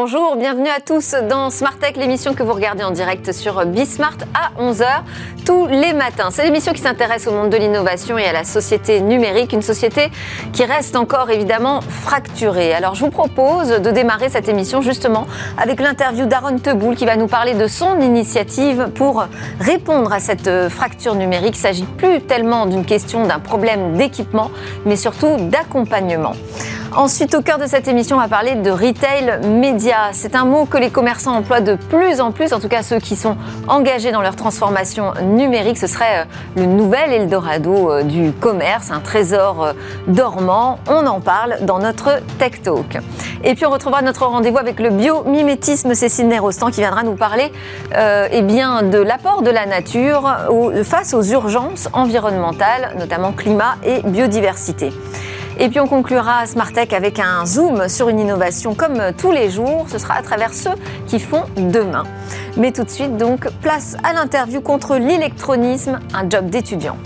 Bonjour, bienvenue à tous dans Smart Tech, l'émission que vous regardez en direct sur Bismart à 11h tous les matins. C'est l'émission qui s'intéresse au monde de l'innovation et à la société numérique, une société qui reste encore évidemment fracturée. Alors je vous propose de démarrer cette émission justement avec l'interview d'Aaron Teboul qui va nous parler de son initiative pour répondre à cette fracture numérique. Il s'agit plus tellement d'une question d'un problème d'équipement, mais surtout d'accompagnement. Ensuite, au cœur de cette émission, on va parler de retail média. C'est un mot que les commerçants emploient de plus en plus, en tout cas ceux qui sont engagés dans leur transformation numérique. Ce serait euh, le nouvel Eldorado euh, du commerce, un trésor euh, dormant. On en parle dans notre Tech Talk. Et puis on retrouvera notre rendez-vous avec le biomimétisme Cécile Nérostan qui viendra nous parler eh bien, de l'apport de la nature face aux urgences environnementales, notamment climat et biodiversité. Et puis on conclura Smartech avec un zoom sur une innovation comme tous les jours. Ce sera à travers ceux qui font demain. Mais tout de suite, donc, place à l'interview contre l'électronisme, un job d'étudiant.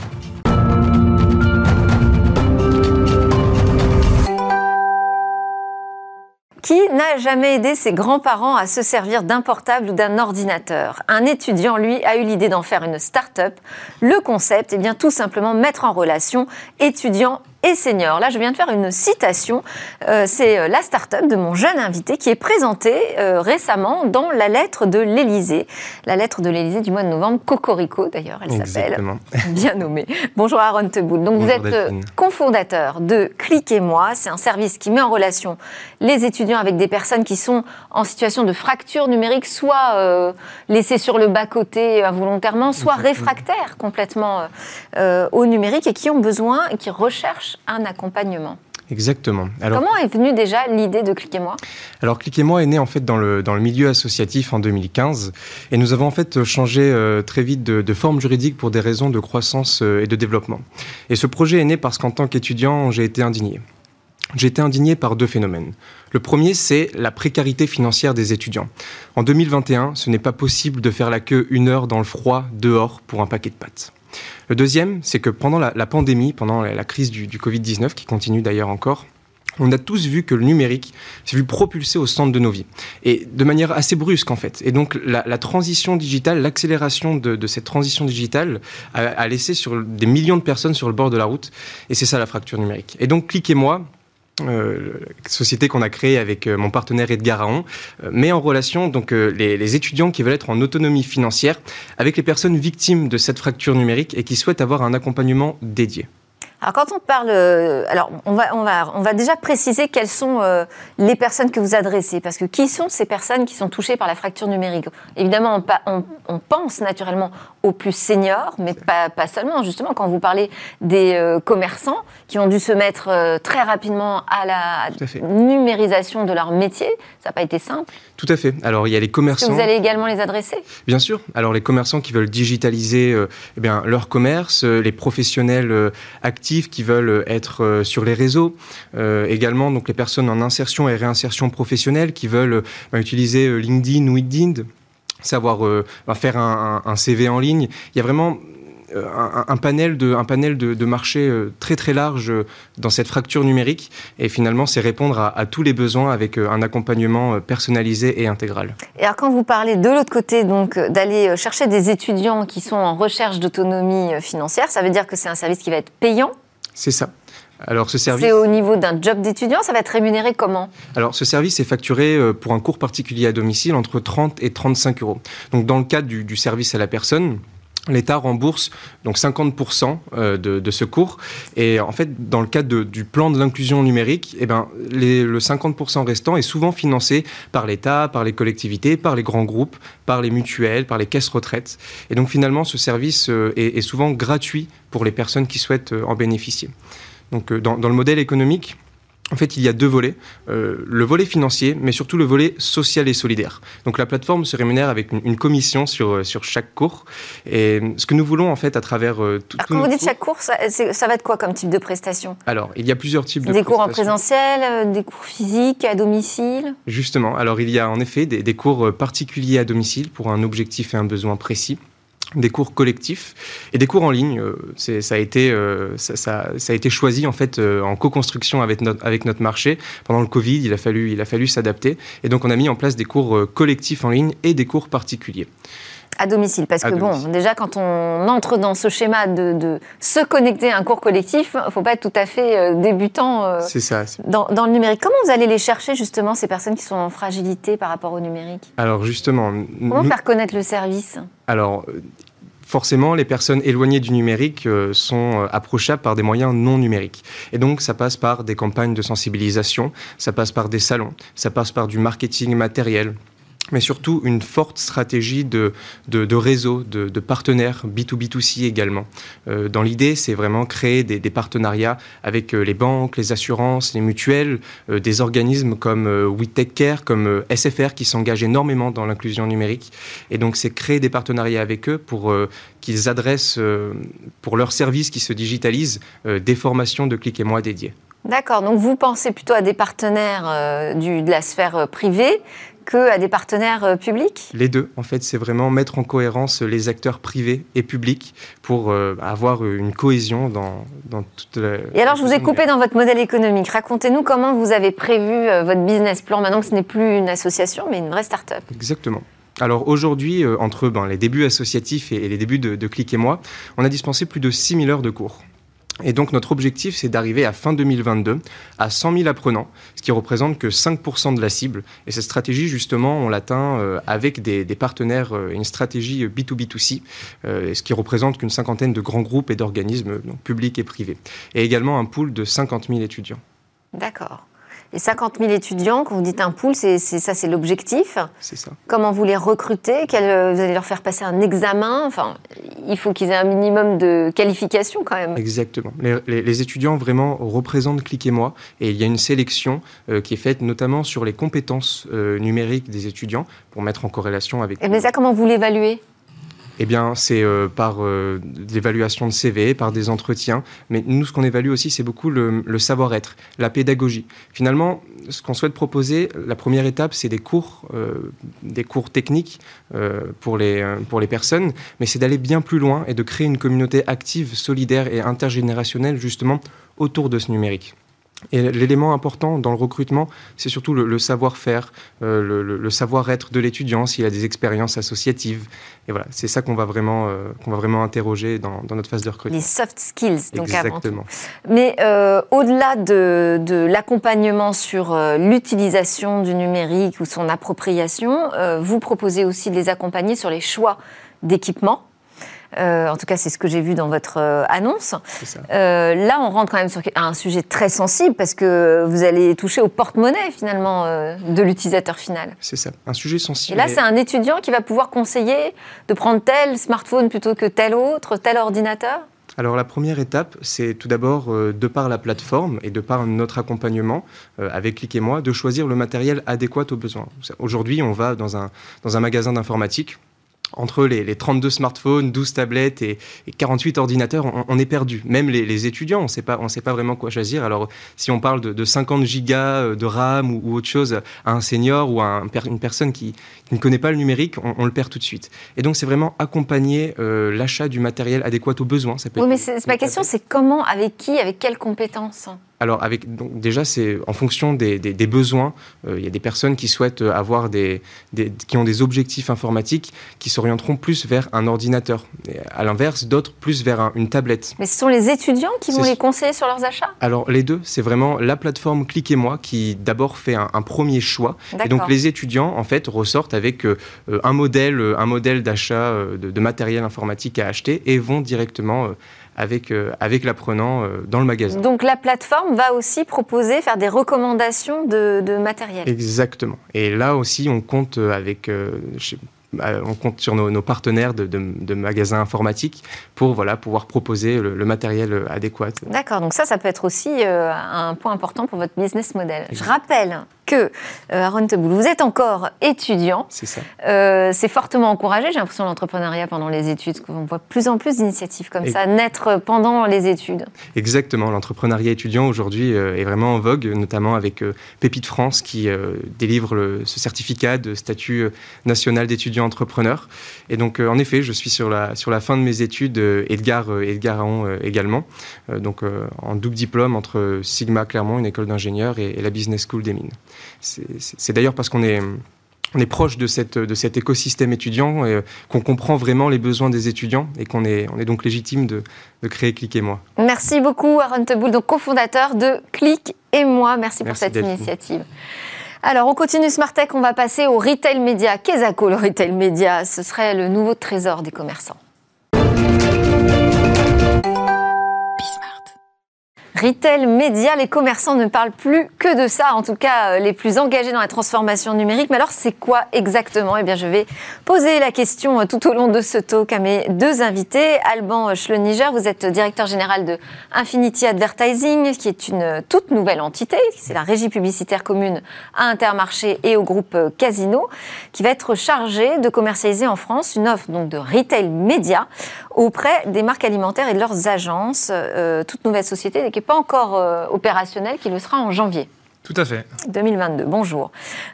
Qui n'a jamais aidé ses grands-parents à se servir d'un portable ou d'un ordinateur? Un étudiant, lui, a eu l'idée d'en faire une start-up. Le concept, est bien, tout simplement mettre en relation étudiants et seniors. Là, je viens de faire une citation. Euh, c'est euh, la start-up de mon jeune invité qui est présentée euh, récemment dans la lettre de l'Élysée. La lettre de l'Élysée du mois de novembre, Cocorico d'ailleurs, elle s'appelle. Bien nommée. Bonjour Aaron Teboul. Donc vous êtes cofondateur de Cliquez-moi. C'est un service qui met en relation les étudiants avec des personnes qui sont en situation de fracture numérique, soit laissées sur le bas-côté involontairement, soit réfractaires complètement au numérique et qui ont besoin et qui recherchent un accompagnement. Exactement. Alors, Comment est venue déjà l'idée de Cliquez-moi? Alors Cliquez-moi est né en fait dans le, dans le milieu associatif en 2015 et nous avons en fait changé euh, très vite de, forme juridique pour des raisons de croissance euh, et de développement. Et ce projet est né parce qu'en tant qu'étudiant, j'ai été indigné. J'ai été indigné par deux phénomènes. Le premier, c'est la précarité financière des étudiants. En 2021, ce n'est pas possible de faire la queue une heure dans le froid dehors pour un paquet de pâtes. Le deuxième, c'est que pendant la, pandémie, pendant la, crise du, Covid-19, qui continue d'ailleurs encore, on a tous vu que le numérique s'est vu propulser au centre de nos vies. Et de manière assez brusque, en fait. Et donc, la, transition digitale, l'accélération de, cette transition digitale a, laissé sur des millions de personnes sur le bord de la route. Et c'est ça la fracture numérique. Et donc, cliquez-moi, euh, société qu'on a créée avec euh, mon partenaire Edgar Aon, euh, met en relation donc les, étudiants qui veulent être en autonomie financière avec les personnes victimes de cette fracture numérique et qui souhaitent avoir un accompagnement dédié. Alors quand on parle, alors on va, on va, on va déjà préciser quelles sont les personnes que vous adressez, parce que qui sont ces personnes qui sont touchées par la fracture numérique? Évidemment, on, pense naturellement aux plus seniors, mais pas, pas, seulement. Justement, quand vous parlez des euh, commerçants qui ont dû se mettre très rapidement à la numérisation de leur métier, ça n'a pas été simple. Tout à fait. Alors il y a les commerçants. que vous allez également les adresser? Bien sûr. Alors les commerçants qui veulent digitaliser eh bien, leur commerce, les professionnels actifs qui veulent être euh, sur les réseaux, euh, également donc les personnes en insertion et réinsertion professionnelle qui veulent euh, utiliser LinkedIn ou LinkedIn, savoir faire un, CV en ligne. Il y a vraiment un, panel de, un panel de, marché très très large dans cette fracture numérique. Et finalement, c'est répondre à, tous les besoins avec un accompagnement personnalisé et intégral. Et alors, quand vous parlez de l'autre côté, donc d'aller chercher des étudiants qui sont en recherche d'autonomie financière, ça veut dire que c'est un service qui va être payant? C'est ça. Alors ce service. C'est au niveau d'un job d'étudiant, ça va être rémunéré comment? Alors ce service est facturé euh, pour un cours particulier à domicile entre 30 et 35 euros. Donc dans le cadre du, service à la personne, L'État rembourse donc 50% euh, de, ce cours. Et en fait, dans le cadre du plan de l'inclusion numérique, eh ben, le 50% restant est souvent financé par l'État, par les collectivités, par les grands groupes, par les mutuelles, par les caisses retraites. Et donc finalement, ce service euh, est, souvent gratuit pour les personnes qui souhaitent en bénéficier. Donc dans, dans le modèle économique, en fait, il y a deux volets. Euh, le volet financier, mais surtout le volet social et solidaire. Donc la plateforme se rémunère avec une, commission sur, euh, sur chaque cours. Et ce que nous voulons, en fait, à travers euh, tout... Alors, quand vous dites chaque cours, ça, ça, va être quoi comme type de prestation? Alors, il y a plusieurs types de Des cours en présentiel, des cours physiques, à domicile? Justement. Alors, il y a en effet des, des cours particuliers à domicile pour un objectif et un besoin précis des cours collectifs et des cours en ligne. Euh, ça a été, euh, ça, a été choisi en fait euh, en co-construction avec notre, avec notre marché. Pendant le Covid, il a fallu, il a fallu s'adapter et donc on a mis en place des cours collectifs en ligne et des cours particuliers. À domicile, parce que bon, déjà quand on entre dans ce schéma de, se connecter à un cours collectif, il ne faut pas être tout à fait débutant C'est ça. Dans, dans, le numérique. Comment vous allez les chercher justement, ces personnes qui sont en fragilité par rapport au numérique? Alors justement... Comment faire connaître le service? Alors, forcément, les personnes éloignées du numérique euh, sont euh, approchables par des moyens non numériques. Et donc, ça passe par des campagnes de sensibilisation, ça passe par des salons, ça passe par du marketing matériel, mais surtout une forte stratégie de, de, réseau, de, partenaires B2B2C également. Euh, dans l'idée, c'est vraiment créer des, partenariats avec euh, les banques, les assurances, les mutuelles, euh, des organismes comme We Take Care, comme SFR qui s'engagent énormément dans l'inclusion numérique. Et donc, c'est créer des partenariats avec eux pour qu'ils adressent, pour leurs services qui se digitalisent, des formations de clic et moi dédiées. D'accord, donc vous pensez plutôt à des partenaires de la sphère privée que à des partenaires euh, publics? Les deux, en fait, c'est vraiment mettre en cohérence les acteurs privés et publics pour euh, avoir une cohésion dans, dans toute la... Et alors, je vous ai coupé dans votre modèle économique. Racontez-nous comment vous avez prévu euh, votre business plan maintenant que ce n'est plus une association, mais une vraie start-up. Exactement. Alors aujourd'hui, entre ben, les débuts associatifs et, les débuts de, de Click et moi, on a dispensé plus de 6000 heures de cours. Et donc notre objectif, c'est d'arriver à fin 2022 à 100 000 apprenants, ce qui représente que 5% de la cible. Et cette stratégie, justement, on l'atteint euh, avec des, partenaires, euh, une stratégie B2B2C, euh, ce qui représente qu'une cinquantaine de grands groupes et d'organismes publics et privés. Et également un pool de 50 000 étudiants. D'accord. Les 50 000 étudiants, quand vous dites un pool, c'est ça, c'est l'objectif. C'est ça. Comment vous les recrutez? Vous allez leur faire passer un examen? Enfin, il faut qu'ils aient un minimum de qualification quand même. Exactement. Les, étudiants vraiment représentent Cliquez-moi et il y a une sélection euh, qui est faite notamment sur les compétences euh, numériques des étudiants pour mettre en corrélation avec. Et mais ça, comment vous l'évaluez? Eh bien, c'est euh, par euh, l'évaluation de CV, par des entretiens. Mais nous, ce qu'on évalue aussi, c'est beaucoup le, savoir-être, la pédagogie. Finalement, ce qu'on souhaite proposer, la première étape, c'est des cours, euh, des cours techniques pour, les, pour les personnes, mais c'est d'aller bien plus loin et de créer une communauté active, solidaire et intergénérationnelle, justement, autour de ce numérique. Et l'élément important dans le recrutement, c'est surtout le, savoir-faire, euh, le, savoir-être de l'étudiant, s'il a des expériences associatives. Et voilà, c'est ça qu'on va vraiment, euh, qu'on va vraiment interroger dans, notre phase de recrutement. Les soft skills, donc Exactement. Mais euh, au-delà de, de l'accompagnement sur l'utilisation du numérique ou son appropriation, vous proposez aussi de les accompagner sur les choix d'équipement euh, en tout cas, c'est ce que j'ai vu dans votre euh, annonce. Euh, là, on rentre quand même sur un sujet très sensible parce que vous allez toucher au porte-monnaie finalement de l'utilisateur final. C'est ça, un sujet sensible. Et là, c'est un étudiant qui va pouvoir conseiller de prendre tel smartphone plutôt que tel autre, tel ordinateur? Alors la première étape, c'est tout d'abord, de par la plateforme et de par notre accompagnement avec Click et moi, de choisir le matériel adéquat aux besoins. Aujourd'hui, on va dans un, dans un magasin d'informatique, entre les, 32 smartphones, 12 tablettes et, 48 ordinateurs, on, est perdu. Même les, étudiants, on ne sait pas vraiment quoi choisir. Alors, si on parle de, 50 gigas euh, de RAM ou, autre chose à un senior ou à une personne qui, ne connaît pas le numérique, on, le perd tout de suite. Et donc, c'est vraiment accompagner euh, l'achat du matériel adéquat aux besoins. Ça oui, mais ma question, c'est comment, avec qui, avec quelles compétences? Alors, avec, donc, déjà, c'est en fonction des, besoins. Euh, il y a des personnes qui souhaitent avoir des, qui ont des objectifs informatiques qui s'orienteront plus vers un ordinateur. Et à l'inverse, d'autres plus vers une tablette. Mais ce sont les étudiants qui vont les conseiller sur leurs achats? Alors, les deux, c'est vraiment la plateforme Cliquez-moi qui d'abord fait un, premier choix. Et donc, les étudiants, en fait, ressortent avec euh, un modèle, un modèle d'achat euh, de, de, matériel informatique à acheter et vont directement avec, euh, avec l'apprenant euh, dans le magasin. Donc la plateforme va aussi proposer, faire des recommandations de, matériel. Exactement. Et là aussi, on compte avec on compte sur nos, partenaires de, magasins informatiques pour voilà, pouvoir proposer le, matériel adéquat. D'accord, donc ça, ça peut être aussi un point important pour votre business model. Je rappelle que, euh, Aaron Teboul, vous êtes encore étudiant. C'est ça. Euh, c'est fortement encouragé, j'ai l'impression, l'entrepreneuriat pendant les études. On voit plus en plus d'initiatives comme ça naître pendant les études. Exactement. L'entrepreneuriat étudiant aujourd'hui euh, est vraiment en vogue, notamment avec Pépite France qui délivre ce certificat de statut national d'étudiant entrepreneur. Et donc, en effet, je suis sur la, sur la fin de mes études, Edgar, Edgar Aon également, donc en double diplôme entre Sigma Clermont, une école d'ingénieurs, et la Business School des Mines. C'est d'ailleurs parce qu'on est on est proche de, cette, de cet écosystème étudiant, et qu'on comprend vraiment les besoins des étudiants et qu'on est, on est donc légitime de, créer Click et moi. Merci beaucoup Aaron Teboul, donc cofondateur de Click et moi. Merci, pour cette initiative. Alors, on continue Smart Tech, on va passer au retail média. Qu'est-ce que le retail média? Ce serait le nouveau trésor des commerçants. Retail, médias, les commerçants ne parlent plus que de ça, en tout cas euh, les plus engagés dans la transformation numérique. Mais alors c'est quoi exactement? Eh bien je vais poser la question euh, tout au long de ce talk à mes deux invités. Alban Schleniger, vous êtes directeur général de Infinity Advertising, qui est une toute nouvelle entité, c'est la régie publicitaire commune à Intermarché et au groupe Casino, qui va être chargée de commercialiser en France une offre donc de retail média auprès des marques alimentaires et de leurs agences, euh, toute nouvelle société qui n'est pas encore euh, opérationnelle, qui le sera en janvier. Tout à fait. 2022. Bonjour.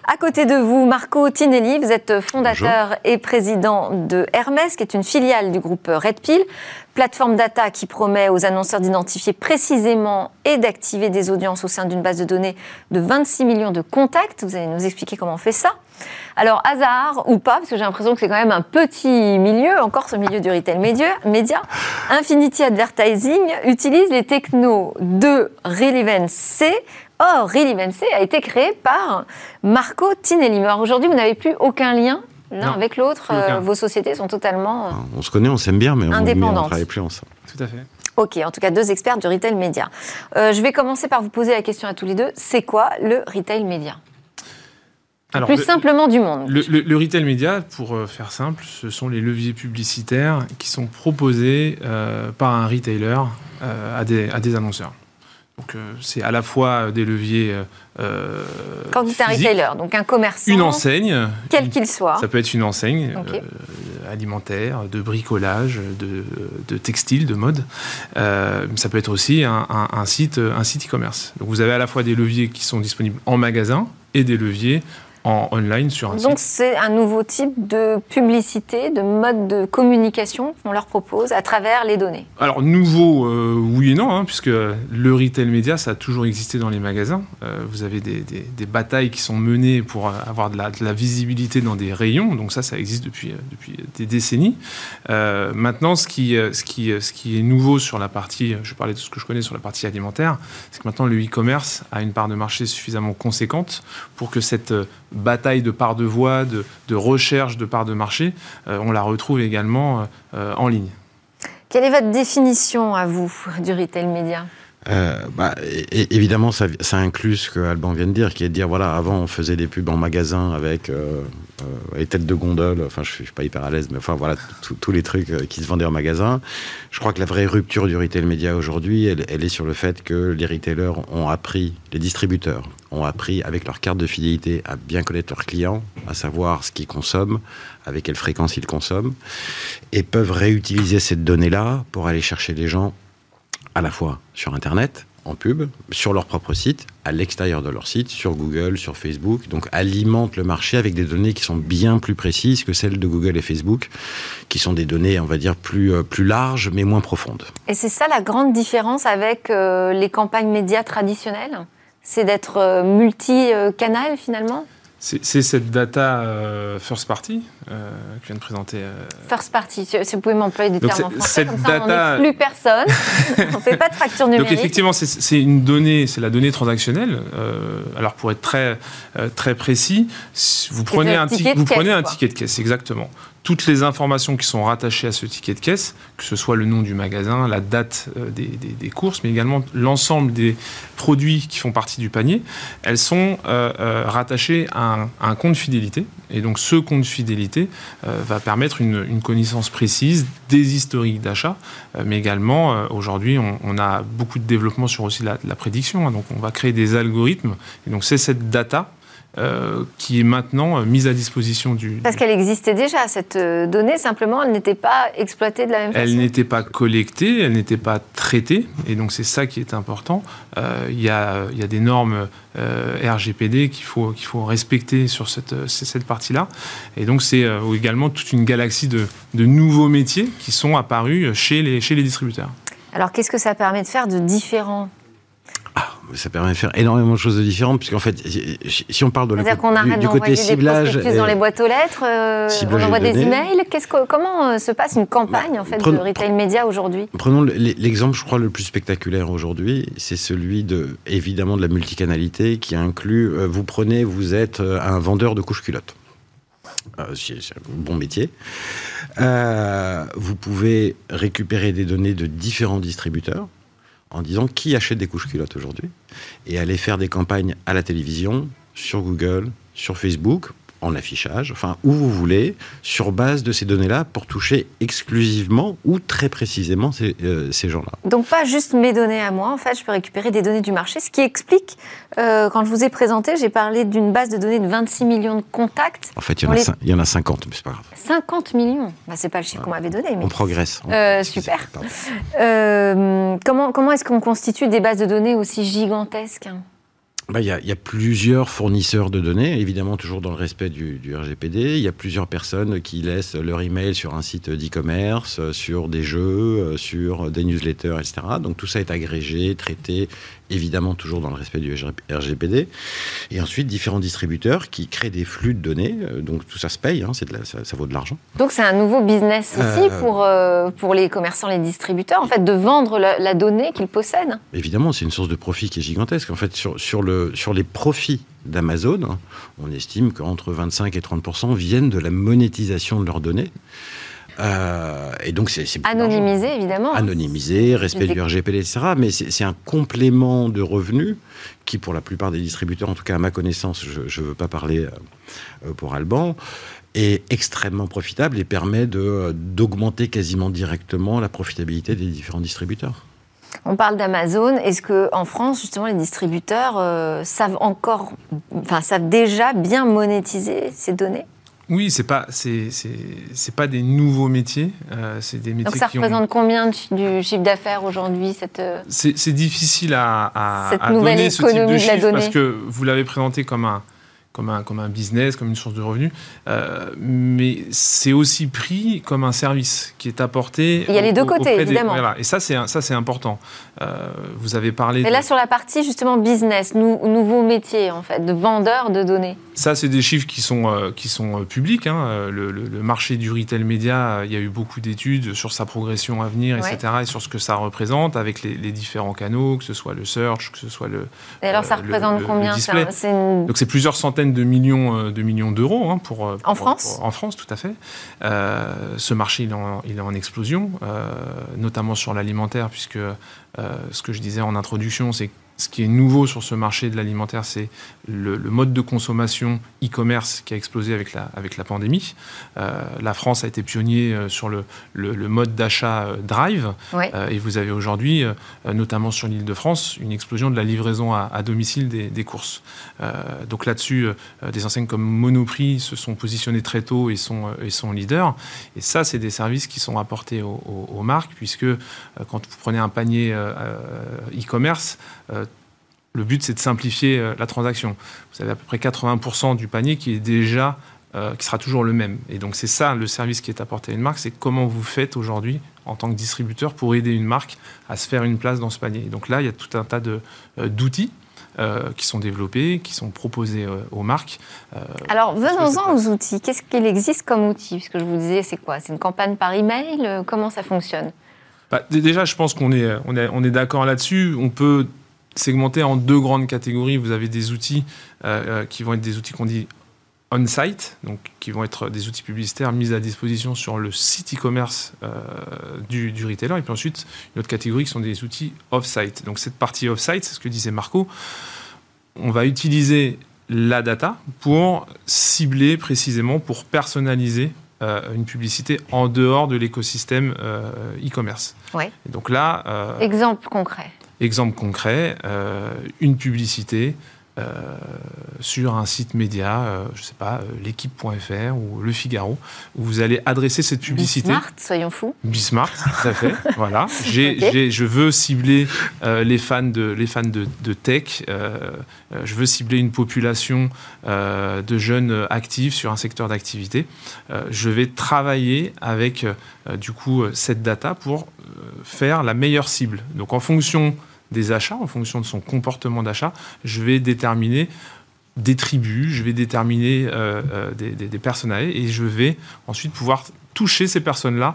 À côté de vous, Marco Tinelli, vous êtes fondateur et président de Hermès, qui est une filiale du groupe Red Pill, plateforme data qui promet aux annonceurs d'identifier précisément et d'activer des audiences au sein d'une base de données de 26 millions de contacts. Vous allez nous expliquer comment on fait ça. Alors, hasard ou pas, parce que j'ai l'impression que c'est quand même un petit milieu, encore ce milieu du retail média, média Infinity Advertising utilise les technos de Relevance C Or, Relevance a été créé par Marco Tinelli. Alors aujourd'hui, vous n'avez plus aucun lien l'un avec l'autre. Euh, vos sociétés sont totalement. Euh, on se connaît, on s'aime bien, mais on ne travaille plus ensemble. Tout à fait. Ok, en tout cas, deux experts du retail média. Euh, je vais commencer par vous poser la question à tous les deux. C'est quoi le retail média? Alors, plus simplement du monde. Le, retail média, pour faire simple, ce sont les leviers publicitaires qui sont proposés par un retailer à, des, à des annonceurs. Donc euh, c'est à la fois des leviers. Euh, Quand vous un retailer, donc un commerçant. Une enseigne. Quel qu'il soit. Ça peut être une enseigne euh, alimentaire, de bricolage, de, de, textile, de mode. ça peut être aussi un, un site un site e-commerce. donc vous avez à la fois des leviers qui sont disponibles en magasin et des leviers en online sur un Donc Donc c'est un nouveau type de publicité, de mode de communication qu'on leur propose à travers les données. Alors nouveau, euh, oui et non, hein, puisque le retail média, ça a toujours existé dans les magasins. Euh, vous avez des, des, batailles qui sont menées pour avoir de la, de la, visibilité dans des rayons, donc ça, ça existe depuis, euh, depuis des décennies. maintenant, ce qui, ce, qui, ce qui est nouveau sur la partie, je parlais de ce que je connais sur la partie alimentaire, c'est que maintenant le e-commerce a une part de marché suffisamment conséquente pour que cette bataille de part de voix, de, recherche de part de marché, euh, on la retrouve également euh, en ligne. Quelle est votre définition à vous du retail média? Euh, bah, évidemment, ça, inclut ce que Alban vient de dire, qui est de dire voilà, avant on faisait des pubs en magasin avec euh, euh, les têtes de gondole, enfin je, ne suis pas hyper à l'aise, mais enfin voilà, tous les trucs qui se vendaient en magasin. Je crois que la vraie rupture du retail média aujourd'hui, elle, elle, est sur le fait que les retailers ont appris, les distributeurs ont appris avec leur carte de fidélité à bien connaître leurs clients, à savoir ce qu'ils consomment, avec quelle fréquence ils consomment, et peuvent réutiliser cette donnée-là pour aller chercher les gens à la fois sur Internet, en pub, sur leur propre site, à l'extérieur de leur site, sur Google, sur Facebook. Donc alimentent le marché avec des données qui sont bien plus précises que celles de Google et Facebook, qui sont des données, on va dire, plus, euh, plus larges mais moins profondes. Et c'est ça la grande différence avec euh, les campagnes médias traditionnelles? C'est d'être euh, multi-canal finalement? C'est cette data euh, first party euh, que vient de présenter. Euh, first party, si vous pouvez m'employer des termes en français, cette comme ça data... on plus personne, on ne fait pas de facture numérique. Donc effectivement, c'est une donnée, c'est la donnée transactionnelle. alors pour être très, très précis, vous prenez, un, vous prenez un ticket de caisse, exactement toutes les informations qui sont rattachées à ce ticket de caisse, que ce soit le nom du magasin, la date euh, des, courses, mais également l'ensemble des produits qui font partie du panier, elles sont euh, euh, rattachées à un, compte fidélité. Et donc ce compte fidélité va permettre une, connaissance précise des historiques d'achat, mais également aujourd'hui on, a beaucoup de développement sur aussi la, la prédiction. Hein. donc on va créer des algorithmes. Et donc c'est cette data euh, qui est maintenant euh, mise à disposition du... Parce qu'elle existait déjà, cette euh, donnée, simplement, elle n'était pas exploitée de la même façon. Elle n'était pas collectée, elle n'était pas traitée, et donc c'est ça qui est important. Il y, a, y, a, des normes RGPD qu'il faut, qu'il faut respecter sur cette, cette partie-là. Et donc c'est également toute une galaxie de, de nouveaux métiers qui sont apparus chez les, chez les distributeurs. Alors qu'est-ce que ça permet de faire de différent? Ça permet de faire énormément de choses différentes, puisqu'en fait, si on parle de la, qu'on arrête du, côté ciblage, des dans les boîtes aux lettres, euh, on envoie des emails. Que, comment euh, se passe une campagne bah, en fait de retail média aujourd'hui? Prenons l'exemple, je crois, le plus spectaculaire aujourd'hui, c'est celui de évidemment de la multicanalité qui inclut euh, vous prenez, vous êtes un vendeur de couches culottes. c'est un bon métier. vous pouvez récupérer des données de différents distributeurs en disant qui achète des couches culottes aujourd'hui et aller faire des campagnes à la télévision, sur Google, sur Facebook, en affichage, enfin où vous voulez, sur base de ces données-là pour toucher exclusivement ou très précisément ces, euh, ces gens-là. Donc pas juste mes données à moi, en fait, je peux récupérer des données du marché, ce qui explique, euh, quand je vous ai présenté, j'ai parlé d'une base de données de 26 millions de contacts. En fait, il y, en a, il y en a 50, mais c'est pas grave. 50 millions bah, C'est pas le chiffre qu'on m'avait donné. Mais... On progresse. Euh, super. comment comment est-ce qu'on constitue des bases de données aussi gigantesques bah, il y, y, a plusieurs fournisseurs de données, évidemment toujours dans le respect du, du, RGPD. Il y a plusieurs personnes qui laissent leur email sur un site d'e-commerce, sur des jeux, sur des newsletters, etc. Donc tout ça est agrégé, traité évidemment toujours dans le respect du RGPD. Et ensuite, différents distributeurs qui créent des flux de données. Euh, donc tout ça se paye, hein, de ça, vaut de l'argent. Donc c'est un nouveau business aussi euh, pour, euh, pour les commerçants, les distributeurs, en fait, de vendre la, donnée qu'ils possèdent Évidemment, c'est une source de profit qui est gigantesque. En fait, sur, sur, le, sur les profits d'Amazon, on estime qu'entre 25 et 30 viennent de la monétisation de leurs données. Euh, et donc c'est anonymisé évidemment. Anonymisé, respect du RGPD, etc. Mais c'est un complément de revenus qui, pour la plupart des distributeurs, en tout cas à ma connaissance, je ne veux pas parler euh, pour Alban, est extrêmement profitable et permet d'augmenter quasiment directement la profitabilité des différents distributeurs. On parle d'Amazon. Est-ce que en France, justement, les distributeurs euh, savent encore, enfin, savent déjà bien monétiser ces données? Oui, c'est pas c'est pas des nouveaux métiers, euh, c'est des métiers. Donc ça représente combien du chiffre d'affaires aujourd'hui cette euh, C'est difficile à, à, cette nouvelle donner économie ce type de, de la parce que vous l'avez présenté comme un comme un, comme un business, comme une source de revenus, euh, mais c'est aussi pris comme un service qui est apporté. Il y a les deux côtés, évidemment. Et ça, c'est ça, c'est important. Euh, vous avez parlé. Et là, sur la partie justement business, nouveau métier en fait, de vendeur de données. Ça, c'est des chiffres qui sont euh, qui sont publics. Hein. Le, marché du retail média, il y a eu beaucoup d'études sur sa progression à venir, etc., et sur ce que ça représente avec les, différents canaux, que ce soit le search, que ce soit le. Et alors, ça représente combien Donc, c'est plusieurs centaines de millions euh, de millions d'euros hein, pour, en France. en France, tout à fait. Euh, ce marché, il est en, il est en explosion, euh, notamment sur l'alimentaire, puisque ce que je disais en introduction, c'est ce qui est nouveau sur ce marché de l'alimentaire, c'est le, mode de consommation e-commerce qui a explosé avec la, avec la pandémie. Euh, la France a été pionnier euh, sur le, le, mode d'achat euh, Drive. et vous avez aujourd'hui, notamment sur l'île de France, une explosion de la livraison à, domicile des, des courses. donc là-dessus, des enseignes comme Monoprix se sont positionnées très tôt et sont, et sont leaders. Et ça, c'est des services qui sont apportés aux, aux marques, puisque quand vous prenez un panier e-commerce, le but, c'est de simplifier euh, la transaction. Vous avez à peu près 80% du panier qui est déjà, euh, qui sera toujours le même. Et donc, c'est ça le service qui est apporté à une marque, c'est comment vous faites aujourd'hui en tant que distributeur pour aider une marque à se faire une place dans ce panier. Et donc là, il y a tout un tas euh, d'outils. qui sont développés, qui sont proposés aux marques. Alors, venons-en aux outils. Qu'est-ce qu'il existe comme outil? Puisque je vous disais, c'est quoi? C'est une campagne par email? Comment ça fonctionne? Bah, Déjà, je pense qu'on est, on est, on est d'accord là-dessus. On peut segmenté en deux grandes catégories. Vous avez des outils euh, euh, qui vont être des outils qu'on dit on-site, donc qui vont être des outils publicitaires mis à disposition sur le site e-commerce euh, du, du, retailer. Et puis ensuite, une autre catégorie qui sont des outils off-site. Donc cette partie off-site, c'est ce que disait Marco. On va utiliser la data pour cibler précisément, pour personnaliser euh, une publicité en dehors de l'écosystème euh, e-commerce. Ouais. Et Donc là, Exemple concret. Exemple concret, euh, une publicité euh, sur un site média, euh, je sais pas, l'équipe.fr ou Le Figaro, où vous allez adresser cette publicité. Smart, soyons fous. Bismart, tout à fait. voilà. Je veux cibler les fans de, les fans de, de tech. je veux cibler une population de jeunes actifs sur un secteur d'activité. Je vais travailler avec du coup cette data pour faire la meilleure cible. Donc en fonction des achats, en fonction de son comportement d'achat, je vais déterminer des tribus, je vais déterminer euh, euh, des, des, des personnages et je vais ensuite pouvoir toucher ces personnes-là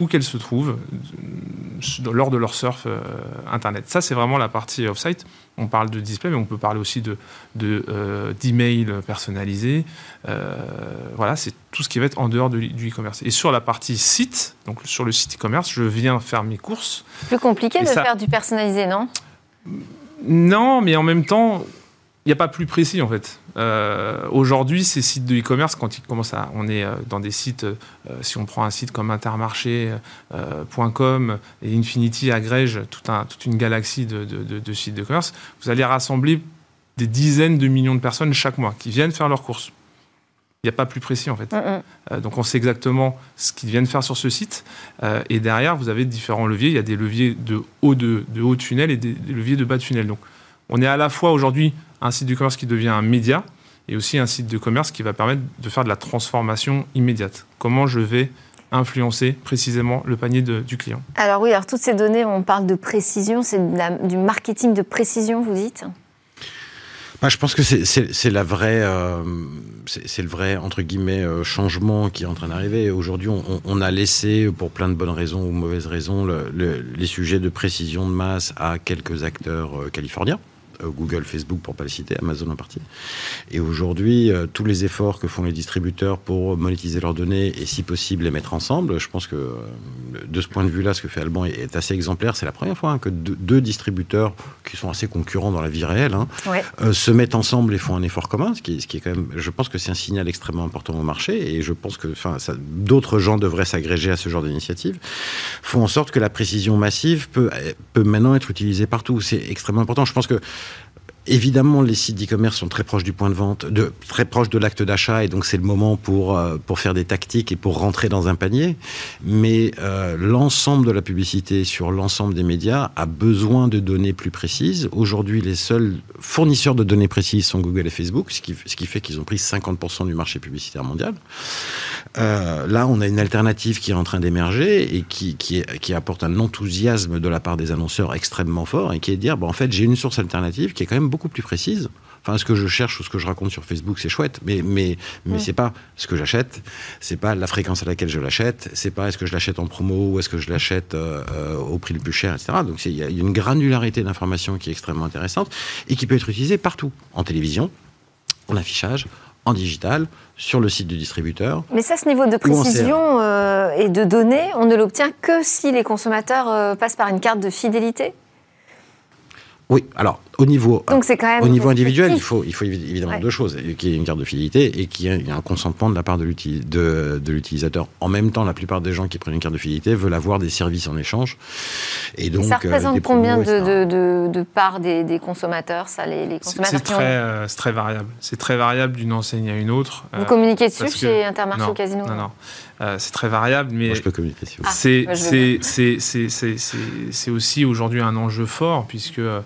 où qu'elles se trouvent lors de leur surf euh, internet. Ça, c'est vraiment la partie off-site. On parle de display, mais on peut parler aussi de, de, euh, d'email personnalisé. Euh, voilà, c'est tout ce qui va être en dehors de, du e-commerce. Et sur la partie site, donc sur le site e-commerce, je viens faire mes courses. Plus compliqué de ça- faire du personnalisé, non? Non, mais en même temps, n'y a pas plus précis en fait. Euh, Aujourd'hui, ces sites de e-commerce, quand ils commencent à, on est euh, dans des sites, euh, si on prend un site comme Intermarché.com et Infinity agrège tout un- toute une galaxie de, de- de- de sites de commerce, vous allez rassembler des dizaines de millions de personnes chaque mois qui viennent faire leurs courses. Il n'y a pas plus précis en fait. Mm, mm. Euh, donc on sait exactement ce qu'ils viennent faire sur ce site. Euh, et derrière, vous avez différents leviers. Il y a des leviers de haut de, de haut de tunnel et des, des leviers de bas de tunnel. Donc on est à la fois aujourd'hui un site de commerce qui devient un média et aussi un site de commerce qui va permettre de faire de la transformation immédiate. Comment je vais influencer précisément le panier de- du client? Alors oui, alors toutes ces données, on parle de précision, c'est du marketing de précision, vous dites? Bah, je pense que c'est- la vraie, euh, c'est le vrai entre guillemets euh, changement qui est en train d'arriver. Aujourd'hui, on, on- on a laissé, pour plein de bonnes raisons ou mauvaises raisons, le- le- les sujets de précision de masse à quelques acteurs euh, californiens. Euh, Google, Facebook, pour pas les citer, Amazon en partie. Et aujourd'hui, euh, tous les efforts que font les distributeurs pour monétiser leurs données et, si possible, les mettre ensemble, je pense que euh, de ce point de vue-là, ce que fait Alban est, est assez exemplaire. C'est la première fois hein, que deux, deux distributeurs qui sont assez concurrents dans la vie réelle hein, Ouais. euh, se mettent ensemble et font un effort commun, ce qui, est, ce qui est quand même, je pense que c'est un signal extrêmement important au marché et je pense que, d'autres gens devraient s'agréger à ce genre d'initiative, font en sorte que la précision massive peut, peut maintenant être utilisée partout. C'est extrêmement important. Je pense que Évidemment, les sites d'e-commerce sont très proches du point de vente, très proches de l'acte d'achat, et donc c'est le moment pour, euh, pour faire des tactiques et pour rentrer dans un panier. Mais euh, l'ensemble de la publicité sur l'ensemble des médias a besoin de données plus précises. Aujourd'hui, les seuls fournisseurs de données précises sont Google et Facebook, ce qui, ce qui fait qu'ils ont pris 50% du marché publicitaire mondial. Euh, là, on a une alternative qui est en train d'émerger et qui, qui, qui apporte un enthousiasme de la part des annonceurs extrêmement fort et qui est de dire, bon, en fait, j'ai une source alternative qui est quand même beaucoup plus précise. Enfin, ce que je cherche ou ce que je raconte sur Facebook, c'est chouette, mais mais mais c'est pas ce que j'achète, c'est pas la fréquence à laquelle je l'achète, c'est pas est-ce que je l'achète en promo ou est-ce que je l'achète euh, euh, au prix le plus cher, etc. Donc il y a une granularité d'informations qui est extrêmement intéressante et qui peut être utilisée partout, en télévision, en affichage, en digital, sur le site du distributeur. Mais ça, ce niveau de précision euh, et de données, on ne l'obtient que si les consommateurs euh, passent par une carte de fidélité? Oui, alors au niveau Donc c'est quand même Au niveau individuel, il faut, il faut évi- évidemment Ouais. deux choses. Qu'il y ait une carte de fidélité et qu'il y ait un consentement de la part de l'uti- de- de l'utilisateur. En même temps, la plupart des gens qui prennent une carte de fidélité veulent avoir des services en échange. Et donc, ça euh, représente combien de, de, de, de part des, des consommateurs, ça, les, les C'est consommateurs c'est qui ont- très, euh, c'est très variable. C'est très variable d'une enseigne à une autre. Vous Euh, communiquez dessus parce que- chez Intermarché non, Casino Non, non. Euh, c'est très variable, mais Moi, je peux communiquer si vous voulez. c'est aussi aujourd'hui un enjeu fort, puisque euh,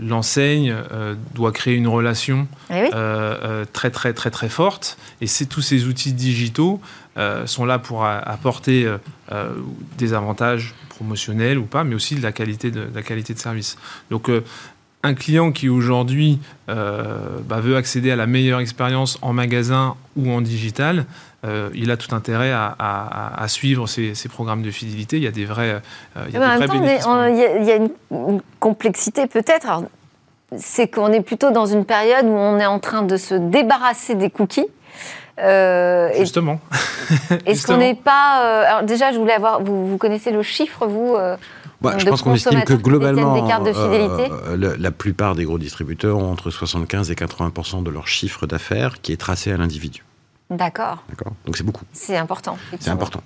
l'enseigne euh, doit créer une relation Eh oui. euh, très très très très forte. Et c'est tous ces outils digitaux euh, sont là pour a- apporter des avantages promotionnels ou pas, mais aussi de la qualité de, de la qualité de service. Donc euh, un client qui aujourd'hui euh, bah, veut accéder à la meilleure expérience en magasin ou en digital, euh, il a tout intérêt à, à- à suivre ces, ces programmes de fidélité. Il y a des vrais, euh, il y a Mais des vrais temps, bénéfices. il y a, il y a une, une complexité peut-être. C'est qu'on est plutôt dans une période où on est en train de se débarrasser des cookies. Euh, et- Justement. Est-ce qu'on n'est pas. euh, alors déjà, je voulais avoir. Vous, vous connaissez le chiffre, vous euh, Bah, je de pense qu'on estime que globalement, des cartes de fidélité euh, le- la plupart des gros distributeurs ont entre 75 et 80% de leur chiffre d'affaires qui est tracé à l'individu. D'accord, D'accord Donc c'est beaucoup. c'est important. C'est effectivement. important.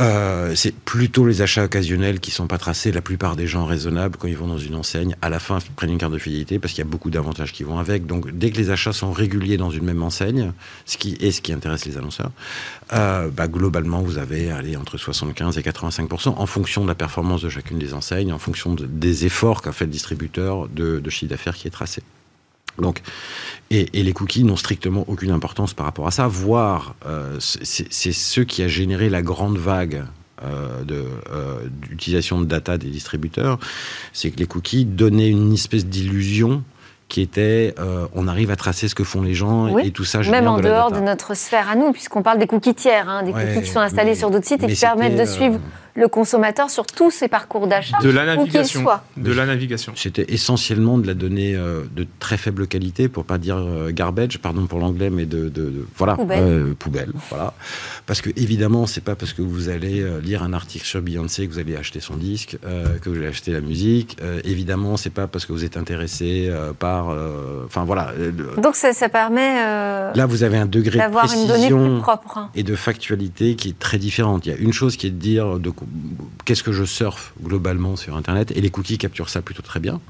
Euh, c'est plutôt les achats occasionnels qui sont pas tracés. La plupart des gens raisonnables, quand ils vont dans une enseigne, à la fin prennent une carte de fidélité parce qu'il y a beaucoup d'avantages qui vont avec. Donc, dès que les achats sont réguliers dans une même enseigne, ce qui est ce qui intéresse les annonceurs, euh, bah, globalement, vous avez allez, entre 75 et 85% en fonction de la performance de chacune des enseignes, en fonction de- des efforts qu'a fait le distributeur de, de chiffre d'affaires qui est tracé. Donc, et, et les cookies n'ont strictement aucune importance par rapport à ça, voire euh, c'est ce qui a généré la grande vague euh, de, euh, d'utilisation de data des distributeurs, c'est que les cookies donnaient une espèce d'illusion qui était euh, on arrive à tracer ce que font les gens Oui, et tout ça Même en de dehors data. de notre sphère à nous, puisqu'on parle des cookies tiers, hein, des Ouais, cookies qui sont installés mais- sur d'autres sites et qui permettent de suivre le consommateur sur tous ses parcours d'achat, De la où qu'il navigation. soit. De la navigation. C'était essentiellement de la donnée euh, de très faible qualité, pour pas dire euh, garbage, pardon pour l'anglais, mais de, de- de- voilà Poubelle. euh, poubelle, voilà. Parce que évidemment, c'est pas parce que vous allez lire un article sur Beyoncé que vous allez acheter son disque, euh, que vous allez acheter la musique. Euh, évidemment, c'est pas parce que vous êtes intéressé euh, par, euh, enfin voilà. le- Donc ça, ça permet euh, Là, vous avez un degré de d'avoir une donnée plus propre. hein. et de factualité qui est très différente. Il y a une chose qui est de dire de, qu'est-ce que je surfe globalement sur Internet, et les cookies capturent ça plutôt très bien.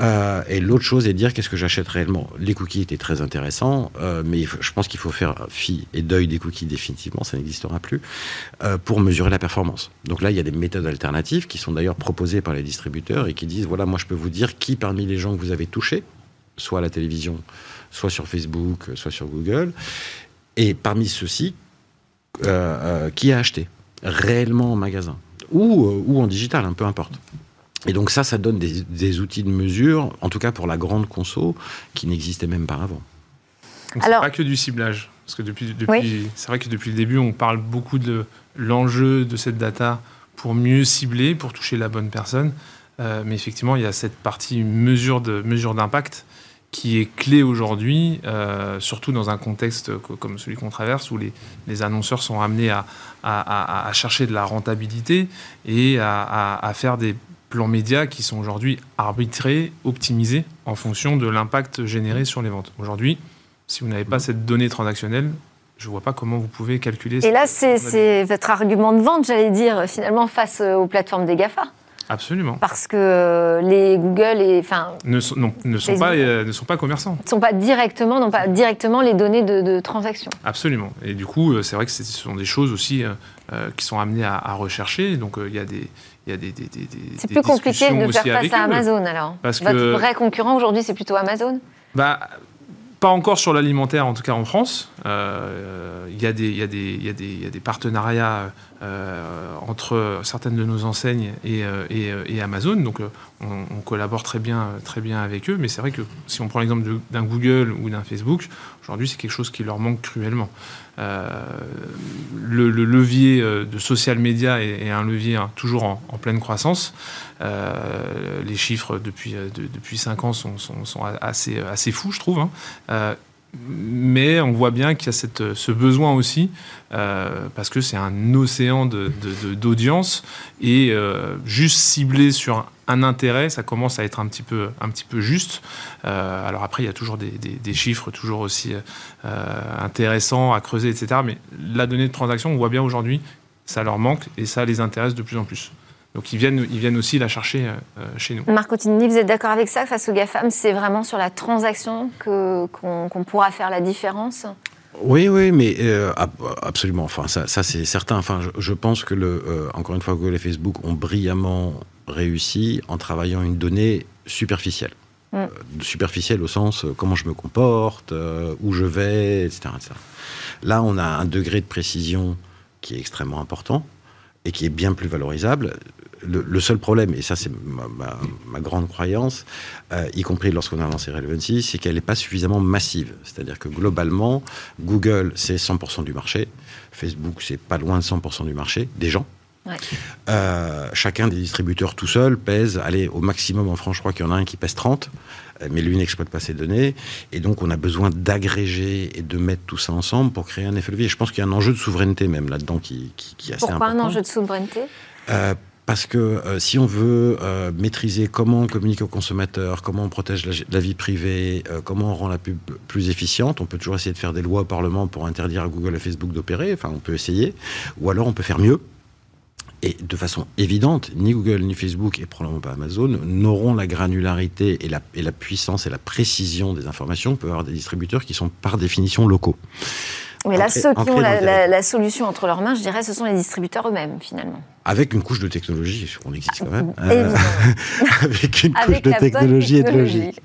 Euh, et l'autre chose est de dire qu'est-ce que j'achète réellement. Les cookies étaient très intéressants, euh, mais je pense qu'il faut faire fi et deuil des cookies définitivement, ça n'existera plus, euh, pour mesurer la performance. Donc là, il y a des méthodes alternatives qui sont d'ailleurs proposées par les distributeurs et qui disent voilà, moi je peux vous dire qui parmi les gens que vous avez touchés, soit à la télévision, soit sur Facebook, soit sur Google, et parmi ceux-ci, qui a acheté réellement en magasin ou, euh, ou en digital, hein, peu importe. Et donc ça, ça donne des, des outils de mesure, en tout cas pour la grande conso, qui n'existaient même pas avant. Donc, c'est Alors- pas que du ciblage. Parce que depuis, depuis Oui. c'est vrai que depuis le début, on parle beaucoup de l'enjeu de cette data pour mieux cibler, pour toucher la bonne personne. Euh, mais effectivement, il y a cette partie mesure de mesure d'impact qui est clé aujourd'hui, euh, surtout dans un contexte co- comme celui qu'on traverse, où les, les annonceurs sont amenés à, à- à- à chercher de la rentabilité et à, faire des plans médias qui sont aujourd'hui arbitrés, optimisés en fonction de l'impact généré sur les ventes. Aujourd'hui, si vous n'avez pas cette donnée transactionnelle, je ne vois pas comment vous pouvez calculer Et là, c'est c'est votre argument de vente, j'allais dire, finalement, face euh, aux plateformes des GAFA. Absolument. Parce que euh, les Google et, enfin, Ne sont, non, ne sont, Facebook. pas, euh, ne sont pas commerçants. ne sont pas directement, non pas directement les données de, de transaction. Absolument. Et du coup, euh, c'est vrai que ce sont des choses aussi euh, euh, qui sont amenées à, à rechercher. Donc, euh, il y a des. Il y a des, des, des- des- C'est plus compliqué de faire face à eux. Amazon alors. Parce Votre que- vrai concurrent aujourd'hui, c'est plutôt Amazon. Bah, pas encore sur l'alimentaire, en tout cas en France. Euh, Il y, a des- il y, y, il y a des partenariats euh, entre certaines de nos enseignes et, euh, euh, Amazon. Donc, euh, on, collabore très bien, très bien avec eux. Mais c'est vrai que si on prend l'exemple d'un Google ou d'un Facebook, aujourd'hui, c'est quelque chose qui leur manque cruellement. Euh, le, le levier euh, de social media est, un levier hein, toujours en, pleine croissance. Euh, les chiffres depuis, euh, de- depuis 5 ans sont, assez, assez fous, je trouve. hein. Euh, mais on voit bien qu'il y a ce besoin aussi, euh, parce que c'est un océan d'audience, et euh, juste ciblé sur un intérêt, ça commence à être un petit peu, juste. Euh, alors après, il y a toujours des, chiffres toujours aussi intéressants à creuser, etc. Mais la donnée de transaction, on voit bien aujourd'hui, ça leur manque, et ça les intéresse de plus en plus. Donc ils viennent, ils viennent aussi la chercher euh, chez nous. Marc Cotigny, vous êtes d'accord avec ça Face aux GAFAM, c'est vraiment sur la transaction que- qu'on pourra faire la différence? Oui, oui, mais euh, ab- absolument. Enfin, ça, ça, c'est certain. Enfin, je, je pense que le, euh, encore une fois, Google et Facebook ont brillamment réussi en travaillant une donnée superficielle. Mm. Euh, superficielle au sens euh, comment je me comporte, euh, où je vais, etc., etc. Là, on a un degré de précision qui est extrêmement important et qui est bien plus valorisable. Le, le seul problème, et ça c'est ma, ma- ma grande croyance, euh, y compris lorsqu'on a lancé Relevancy, c'est qu'elle n'est pas suffisamment massive. C'est-à-dire que globalement, Google, c'est 100% du marché. Facebook, c'est pas loin de 100% du marché, des gens. Ouais. Euh, chacun des distributeurs tout seul pèse, allez, au maximum en France, je crois qu'il y en a un qui pèse 30, euh, mais lui n'exploite pas ses données. Et donc, on a besoin d'agréger et de mettre tout ça ensemble pour créer un effet levier. Je pense qu'il y a un enjeu de souveraineté même là-dedans qui, qui, qui est assez Pourquoi un important. enjeu de souveraineté? Euh, parce que euh, si on veut euh, maîtriser comment on communique aux consommateurs, comment on protège la, vie privée, euh, comment on rend la pub plus efficiente, on peut toujours essayer de faire des lois au Parlement pour interdire à Google et Facebook d'opérer, enfin on peut essayer, ou alors on peut faire mieux. Et de façon évidente, ni Google ni Facebook, et probablement pas Amazon, n'auront la granularité et la, et la puissance et la précision des informations On peut avoir des distributeurs qui sont par définition locaux. Mais là, ceux qui ont la, solution entre leurs mains, je dirais, ce sont les distributeurs eux-mêmes, finalement. Avec une couche de technologie, on existe quand même. Euh, avec une couche de technologie, et de logique.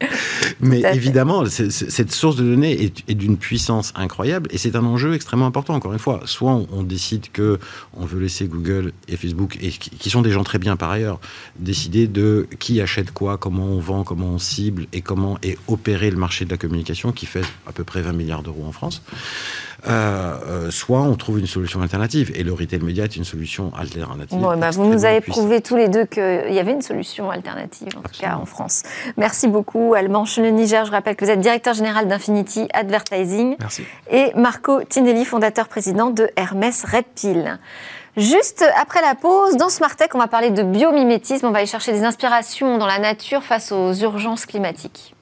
Mais évidemment, cette source de données est, d'une puissance incroyable et c'est un enjeu extrêmement important. Encore une fois, soit on, décide que on veut laisser Google et Facebook, et qui sont des gens très bien par ailleurs, décider de qui achète quoi, comment on vend, comment on cible et comment est opéré le marché de la communication qui fait à peu près 20 milliards d'euros en France. Euh, euh, soit on trouve une solution alternative. Et le retail média est une solution alternative. Bon, bah, vous nous avez prouvé tous les deux qu'il y avait une solution alternative, en tout cas en France. Merci beaucoup, Alban Le Niger. Je rappelle que vous êtes directeur général d'Infinity Advertising. Merci. Et Marco Tinelli, fondateur président de Hermès Red Pill. Juste après la pause, dans Smartech, on va parler de biomimétisme. On va aller chercher des inspirations dans la nature face aux urgences climatiques.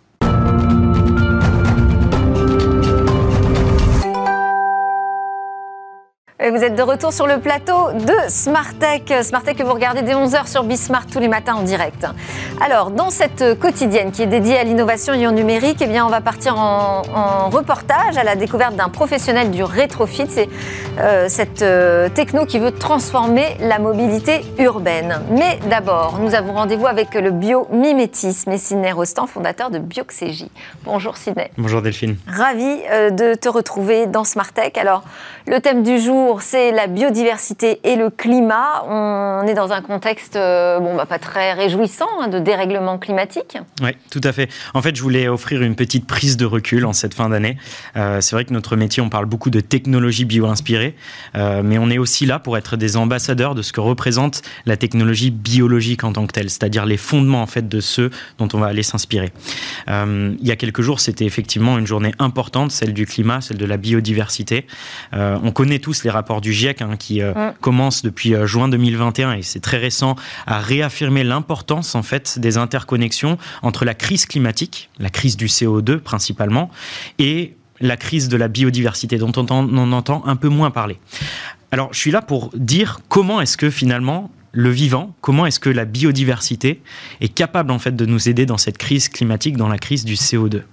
Vous êtes de retour sur le plateau de Smartech. Smartech que vous regardez dès 11h sur Bismart tous les matins en direct. Alors, dans cette quotidienne qui est dédiée à l'innovation et au numérique, eh bien, on va partir en, reportage à la découverte d'un professionnel du rétrofit. Euh, cette euh, techno qui veut transformer la mobilité urbaine. Mais d'abord, nous avons rendez-vous avec le biomimétisme et Sidney Rostand, fondateur de Bioxégie. Bonjour Sidney. Bonjour Delphine. Ravi euh, de te retrouver dans Smartech. Alors, le thème du jour, c'est la biodiversité et le climat. On est dans un contexte bon, bah, pas très réjouissant hein, de dérèglement climatique. Oui, tout à fait. En fait, je voulais offrir une petite prise de recul en cette fin d'année. C'est vrai que notre métier, on parle beaucoup de technologie bio-inspirée, euh, mais on est aussi là pour être des ambassadeurs de ce que représente la technologie biologique en tant que telle, c'est-à-dire les fondements en fait de ceux dont on va aller s'inspirer. il y a quelques jours, c'était effectivement une journée importante, celle du climat, celle de la biodiversité. on connaît tous les rapport du GIEC hein, qui euh, mm. commence depuis euh, juin 2021 et c'est très récent à réaffirmer l'importance en fait des interconnexions entre la crise climatique, la crise du CO2 principalement, et la crise de la biodiversité dont on entend un peu moins parler. Alors, je suis là pour dire comment est-ce que finalement le vivant, comment est-ce que la biodiversité est capable en fait de nous aider dans cette crise climatique, dans la crise du CO2.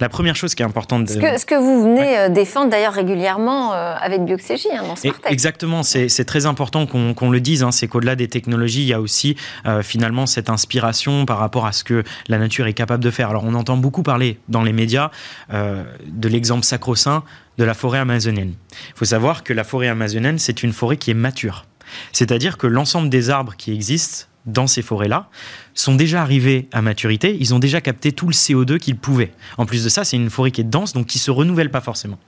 La première chose qui est importante... Ce, que, ce que vous venez euh, défendre d'ailleurs régulièrement euh, avec Bioxégie hein, dans Smartech. Exactement, c'est très important qu'on le dise, hein. c'est qu'au-delà des technologies, il y a aussi euh, finalement cette inspiration par rapport à ce que la nature est capable de faire. Alors on entend beaucoup parler dans les médias de l'exemple sacro-saint de la forêt amazonienne. Il faut savoir que la forêt amazonienne, c'est une forêt qui est mature. C'est-à-dire que l'ensemble des arbres qui existent dans ces forêts-là sont déjà arrivés à maturité, ils ont déjà capté tout le CO2 qu'ils pouvaient. En plus de ça, c'est une forêt qui est dense, donc qui se renouvelle pas forcément.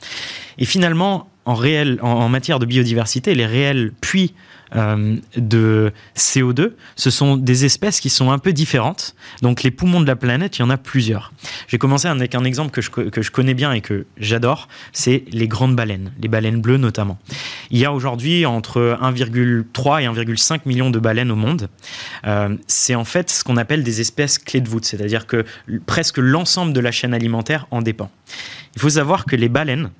Et finalement, en, réel, en, matière de biodiversité, les réels puits euh, de CO2, ce sont des espèces qui sont un peu différentes. Donc les poumons de la planète, il y en a plusieurs. J'ai commencé avec un exemple que je, que je connais bien et que j'adore, c'est les grandes baleines, les baleines bleues notamment. Il y a aujourd'hui entre 1,3 et 1,5 million de baleines au monde. Euh, c'est en fait ce qu'on appelle des espèces clés de voûte, c'est-à-dire que presque l'ensemble de la chaîne alimentaire en dépend. Il faut savoir que les baleines,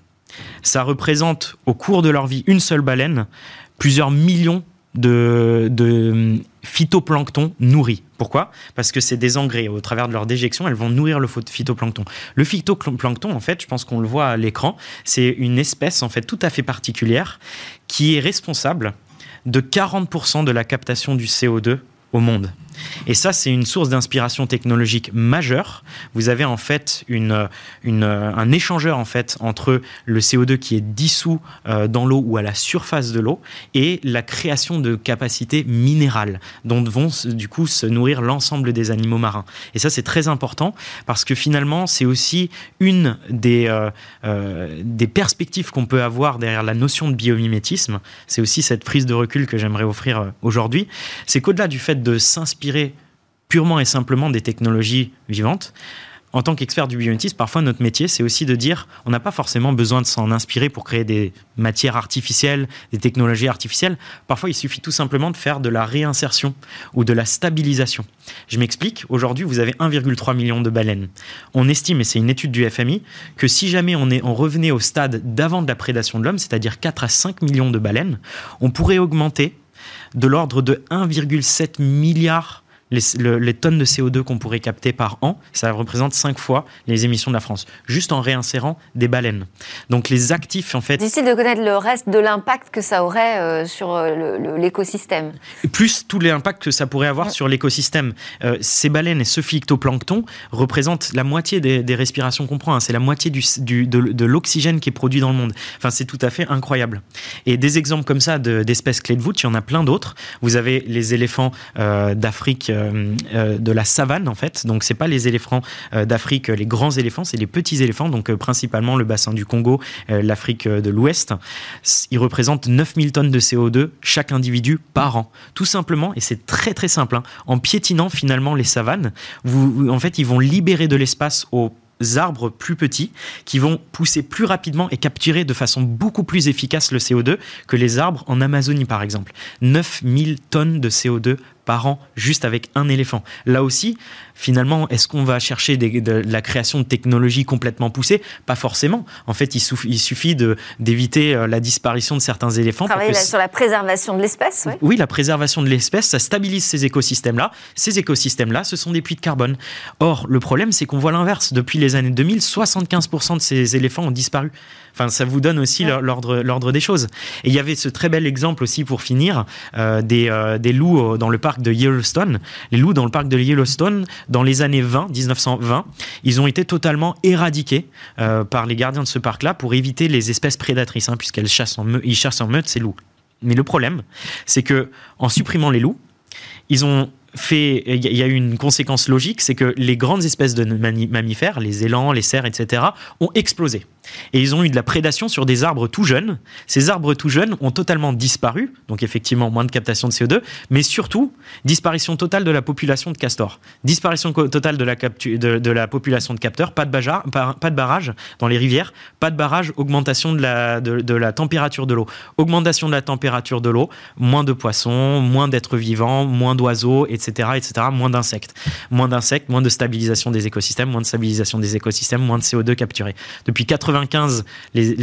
ça représente au cours de leur vie, une seule baleine, plusieurs millions de, de phytoplancton nourris. Pourquoi? Parce que c'est des engrais. Au travers de leur déjection, elles vont nourrir le phytoplancton. Le phytoplancton, en fait, je pense qu'on le voit à l'écran, c'est une espèce en fait tout à fait particulière qui est responsable de 40% de la captation du CO2 au monde. Et ça, c'est une source d'inspiration technologique majeure. Vous avez en fait une, une, un échangeur en fait entre le CO2 qui est dissous euh, dans l'eau ou à la surface de l'eau et la création de capacités minérales dont vont du coup se nourrir l'ensemble des animaux marins. Et ça, c'est très important parce que finalement, c'est aussi une des, euh, euh, des perspectives qu'on peut avoir derrière la notion de biomimétisme. C'est aussi cette prise de recul que j'aimerais offrir aujourd'hui. C'est qu'au-delà du fait de s'inspirer purement et simplement des technologies vivantes, en tant qu'expert du biométisme, parfois notre métier, c'est aussi de dire, on n'a pas forcément besoin de s'en inspirer pour créer des matières artificielles, des technologies artificielles. Parfois, il suffit tout simplement de faire de la réinsertion ou de la stabilisation. Je m'explique. Aujourd'hui, vous avez 1,3 million de baleines. On estime, et c'est une étude du FMI, que si jamais on, on revenait au stade d'avant de la prédation de l'homme, c'est-à-dire 4 à 5 millions de baleines, on pourrait augmenter de l'ordre de 1,7 milliard les, tonnes de CO2 qu'on pourrait capter par an, ça représente 5 fois les émissions de la France, juste en réinsérant des baleines. Donc les actifs, en fait... Difficile de connaître le reste de l'impact que ça aurait euh, sur euh, l'écosystème. Plus tous les impacts que ça pourrait avoir sur l'écosystème. Euh, ces baleines et ce phytoplancton représentent la moitié des, respirations qu'on prend. Hein. C'est la moitié du, de, l'oxygène qui est produit dans le monde. Enfin, c'est tout à fait incroyable. Et des exemples comme ça d'espèces clés de voûte, il y en a plein d'autres. Vous avez les éléphants d'Afrique euh, de la savane en fait. Donc c'est pas les éléphants euh, d'Afrique, les grands éléphants, c'est les petits éléphants. Donc principalement le bassin du Congo, l'Afrique de l'Ouest. Ils représentent 9000 tonnes de CO2 chaque individu par an. Tout simplement, et c'est très très simple, hein, en piétinant finalement les savanes, vous, en fait ils vont libérer de l'espace au arbres plus petits qui vont pousser plus rapidement et capturer de façon beaucoup plus efficace le CO2 que les arbres en Amazonie par exemple. 9000 tonnes de CO2 par an juste avec un éléphant. Là aussi, finalement, est-ce qu'on va chercher de, la création de technologies complètement poussées? Pas forcément. En fait, il, suffit d'éviter euh, la disparition de certains éléphants. Travailler sur la préservation de l'espèce, oui. Oui, la préservation de l'espèce, ça stabilise ces écosystèmes-là. Ces écosystèmes-là, ce sont des puits de carbone. Or, le problème, c'est qu'on voit l'inverse. Depuis les années 2000, 75% de ces éléphants ont disparu. Enfin, ça vous donne aussi l'ordre des choses. Et il y avait ce très bel exemple aussi pour finir euh, des, euh, des, loups dans le parc de Yellowstone. Les loups dans le parc de Yellowstone, dans les années 20, 1920, ils ont été totalement éradiqués euh, par les gardiens de ce parc-là pour éviter les espèces prédatrices, hein, puisqu'elles chassent en, ils chassent en meute ces loups. Mais le problème, c'est que en supprimant les loups, ils ont fait, il y a eu une conséquence logique, c'est que les grandes espèces de mammifères, les élans, les cerfs, etc., ont explosé. Et ils ont eu de la prédation sur des arbres tout jeunes. Ces arbres tout jeunes ont totalement disparu, donc effectivement moins de captation de CO2, mais surtout disparition totale de la population de castors. Disparition totale de la, population de capteurs, pas de, pas de barrage dans les rivières, pas de barrage, augmentation de, la température de l'eau. Augmentation de la température de l'eau, moins de poissons, moins d'êtres vivants, moins d'oiseaux, etc., etc., moins d'insectes. Moins d'insectes, moins de stabilisation des écosystèmes, moins de stabilisation des écosystèmes, moins de CO2 capturé. Depuis 80 95, les,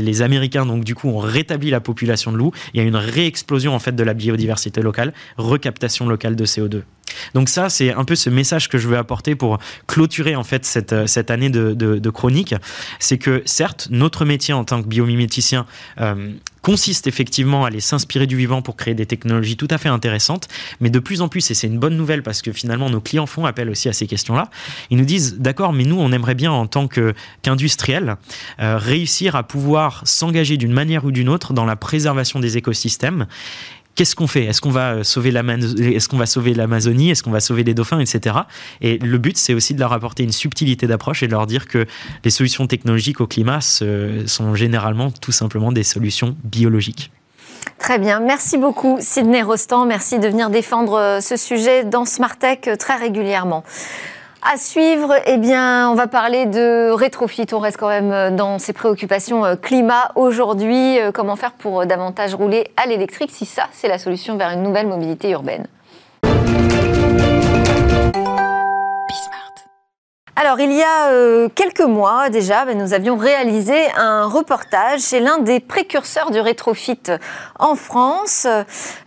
les, Américains, donc du coup, ont rétabli la population de loups. Il y a une réexplosion en fait de la biodiversité locale, recaptation locale de CO2. Donc ça, c'est un peu ce message que je veux apporter pour clôturer en fait cette, euh, cette année de, chronique. C'est que certes, notre métier en tant que biomiméticien euh, consiste effectivement à aller s'inspirer du vivant pour créer des technologies tout à fait intéressantes, mais de plus en plus, et c'est une bonne nouvelle parce que finalement nos clients font appel aussi à ces questions-là, ils nous disent, d'accord, mais nous, on aimerait bien en tant qu'industriel euh, réussir à pouvoir s'engager d'une manière ou d'une autre dans la préservation des écosystèmes qu'est-ce qu'on fait? Est-ce qu'on va euh, sauver est-ce qu'on va sauver l'Amazonie? Est-ce qu'on va sauver les dauphins, etc. Et le but, c'est aussi de leur apporter une subtilité d'approche et de leur dire que les solutions technologiques au climat sont généralement tout simplement des solutions biologiques. Très bien, merci beaucoup Sidney Rostand, merci de venir défendre euh, ce sujet dans Smart Tech euh, très régulièrement. À suivre, eh bien, on va parler de rétrofit. On reste quand même euh, dans ces préoccupations euh, climat aujourd'hui. Euh, comment faire pour davantage rouler à l'électrique si ça, c'est la solution vers une nouvelle mobilité urbaine? Alors, il y a quelques mois déjà, ben, nous avions réalisé un reportage chez l'un des précurseurs du rétrofit en France.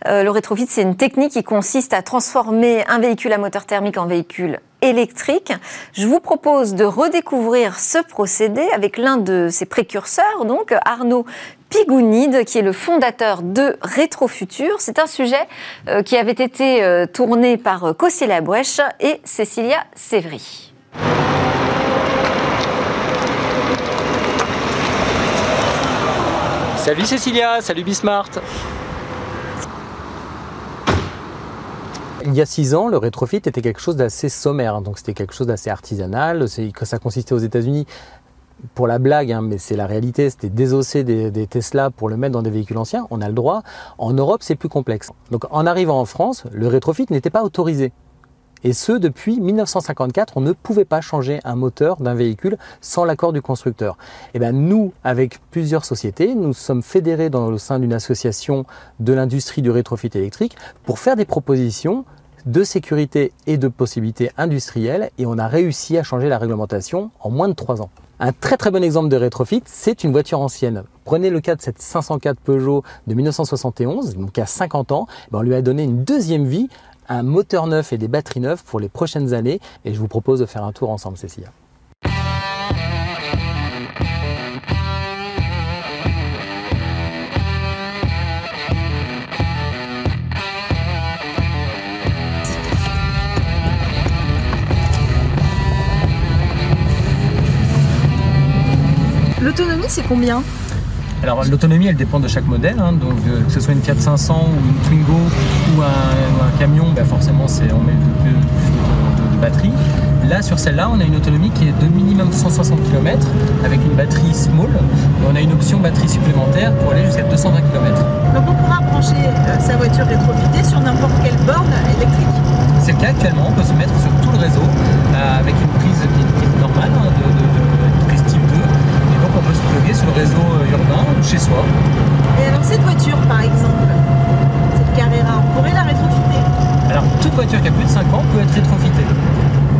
le rétrofit, c'est une technique qui consiste à transformer un véhicule à moteur thermique en véhicule électrique. Je vous propose de redécouvrir ce procédé avec l'un de ses précurseurs, donc Arnaud Pigounide, qui est le fondateur de Rétrofutur. C'est un sujet euh, qui avait été euh, tourné par euh, Cossé Labouèche et Cécilia Sévry. Salut Cécilia, salut Bismart Il y a six ans, le rétrofit était quelque chose d'assez sommaire, donc c'était quelque chose d'assez artisanal. Ça consistait aux États-Unis pour la blague, hein, mais c'est la réalité, c'était désosser des, des, Tesla pour le mettre dans des véhicules anciens, on a le droit. En Europe, c'est plus complexe. Donc en arrivant en France, le rétrofit n'était pas autorisé. Et ce, depuis 1954, on ne pouvait pas changer un moteur d'un véhicule sans l'accord du constructeur. Et bien nous, avec plusieurs sociétés, nous sommes fédérés dans le sein d'une association de l'industrie du rétrofit électrique pour faire des propositions de sécurité et de possibilités industrielles et on a réussi à changer la réglementation en moins de trois ans. Un très très bon exemple de rétrofit, c'est une voiture ancienne. Prenez le cas de cette 504 Peugeot de 1971, donc a 50 ans, ben, on lui a donné une deuxième vie, un moteur neuf et des batteries neuves pour les prochaines années et je vous propose de faire un tour ensemble, Cécilia. L'autonomie, c'est combien? Alors l'autonomie elle dépend de chaque modèle, hein. donc que ce soit une Fiat 500 ou une Twingo ou un, camion, bah, forcément on met plus, de, batterie. Là sur celle-là on a une autonomie qui est de minimum 160 km avec une batterie small et on a une option batterie supplémentaire pour aller jusqu'à 220 km. Donc on pourra brancher euh, sa voiture rétrofitée sur n'importe quelle borne électrique C'est le cas actuellement, on peut se mettre sur tout le réseau euh, avec une prise qui est normale hein, de, prise type 2 sur le réseau urbain chez soi. Et alors cette voiture par exemple, cette Carrera, on pourrait la rétrofiter? Alors toute voiture qui a plus de 5 ans peut être rétrofitée.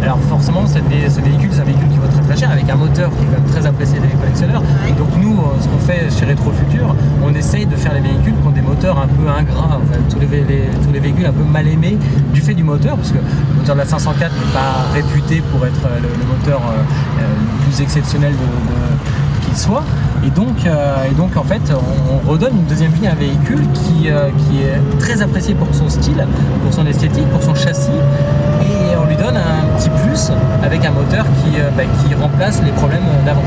Alors forcément, ce véhicule, c'est un véhicule qui vaut très très cher, avec un moteur qui est quand même très apprécié des collectionneurs. Donc nous, euh, ce qu'on fait chez Retrofutur, on essaye de faire les véhicules qui ont des moteurs un peu ingrats, enfin, tous, les, tous les véhicules un peu mal aimés du fait du moteur, parce que le moteur de la 504 n'est pas réputé pour être euh, le, moteur euh, le plus exceptionnel qu'il Et donc, et donc, en fait, on, redonne une deuxième vie à un véhicule qui, qui est très apprécié pour son style, pour son esthétique, pour son châssis, et on lui donne un petit plus avec un moteur qui, bah, qui remplace les problèmes d'avant.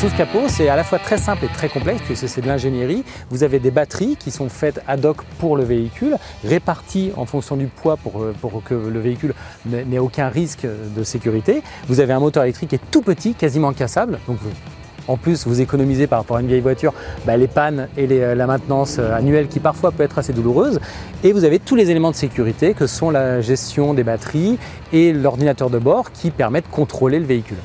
Sous ce capot, c'est à la fois très simple et très complexe puisque c'est de l'ingénierie. Vous avez des batteries qui sont faites ad hoc pour le véhicule, réparties en fonction du poids pour, euh, que le véhicule n'ait aucun risque de sécurité. Vous avez un moteur électrique qui est tout petit, quasiment cassable. Donc en plus, vous économisez par rapport à une vieille voiture bah, les pannes et euh, la maintenance euh, annuelle qui parfois peut être assez douloureuse. Et vous avez tous les éléments de sécurité que sont la gestion des batteries et l'ordinateur de bord qui permettent de contrôler le véhicule.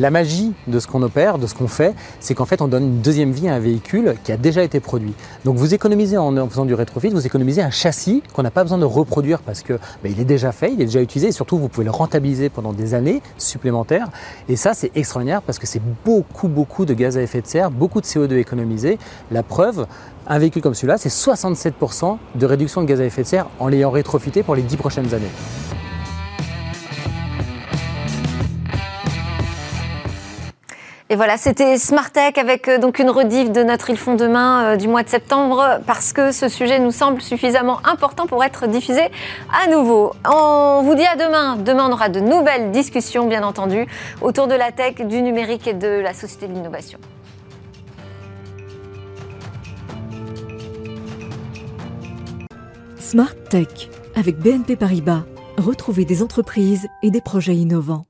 La magie de ce qu'on opère, de ce qu'on fait, c'est qu'en fait on donne une deuxième vie à un véhicule qui a déjà été produit. Donc vous économisez en, faisant du rétrofit, vous économisez un châssis qu'on n'a pas besoin de reproduire parce que bah, il est déjà fait, il est déjà utilisé et surtout vous pouvez le rentabiliser pendant des années supplémentaires. Et ça c'est extraordinaire parce que c'est beaucoup beaucoup de gaz à effet de serre, beaucoup de CO2 économisé. La preuve, un véhicule comme celui-là, c'est 67% de réduction de gaz à effet de serre en l'ayant rétrofité pour les 10 prochaines années. Et voilà, c'était Smart Tech avec euh, donc une rediff de notre Ils font demain euh, du mois de septembre parce que ce sujet nous semble suffisamment important pour être diffusé à nouveau. On vous dit à demain. Demain, on aura de nouvelles discussions, bien entendu, autour de la tech, du numérique et de la société de l'innovation. Smart Tech avec BNP Paribas. Retrouvez des entreprises et des projets innovants.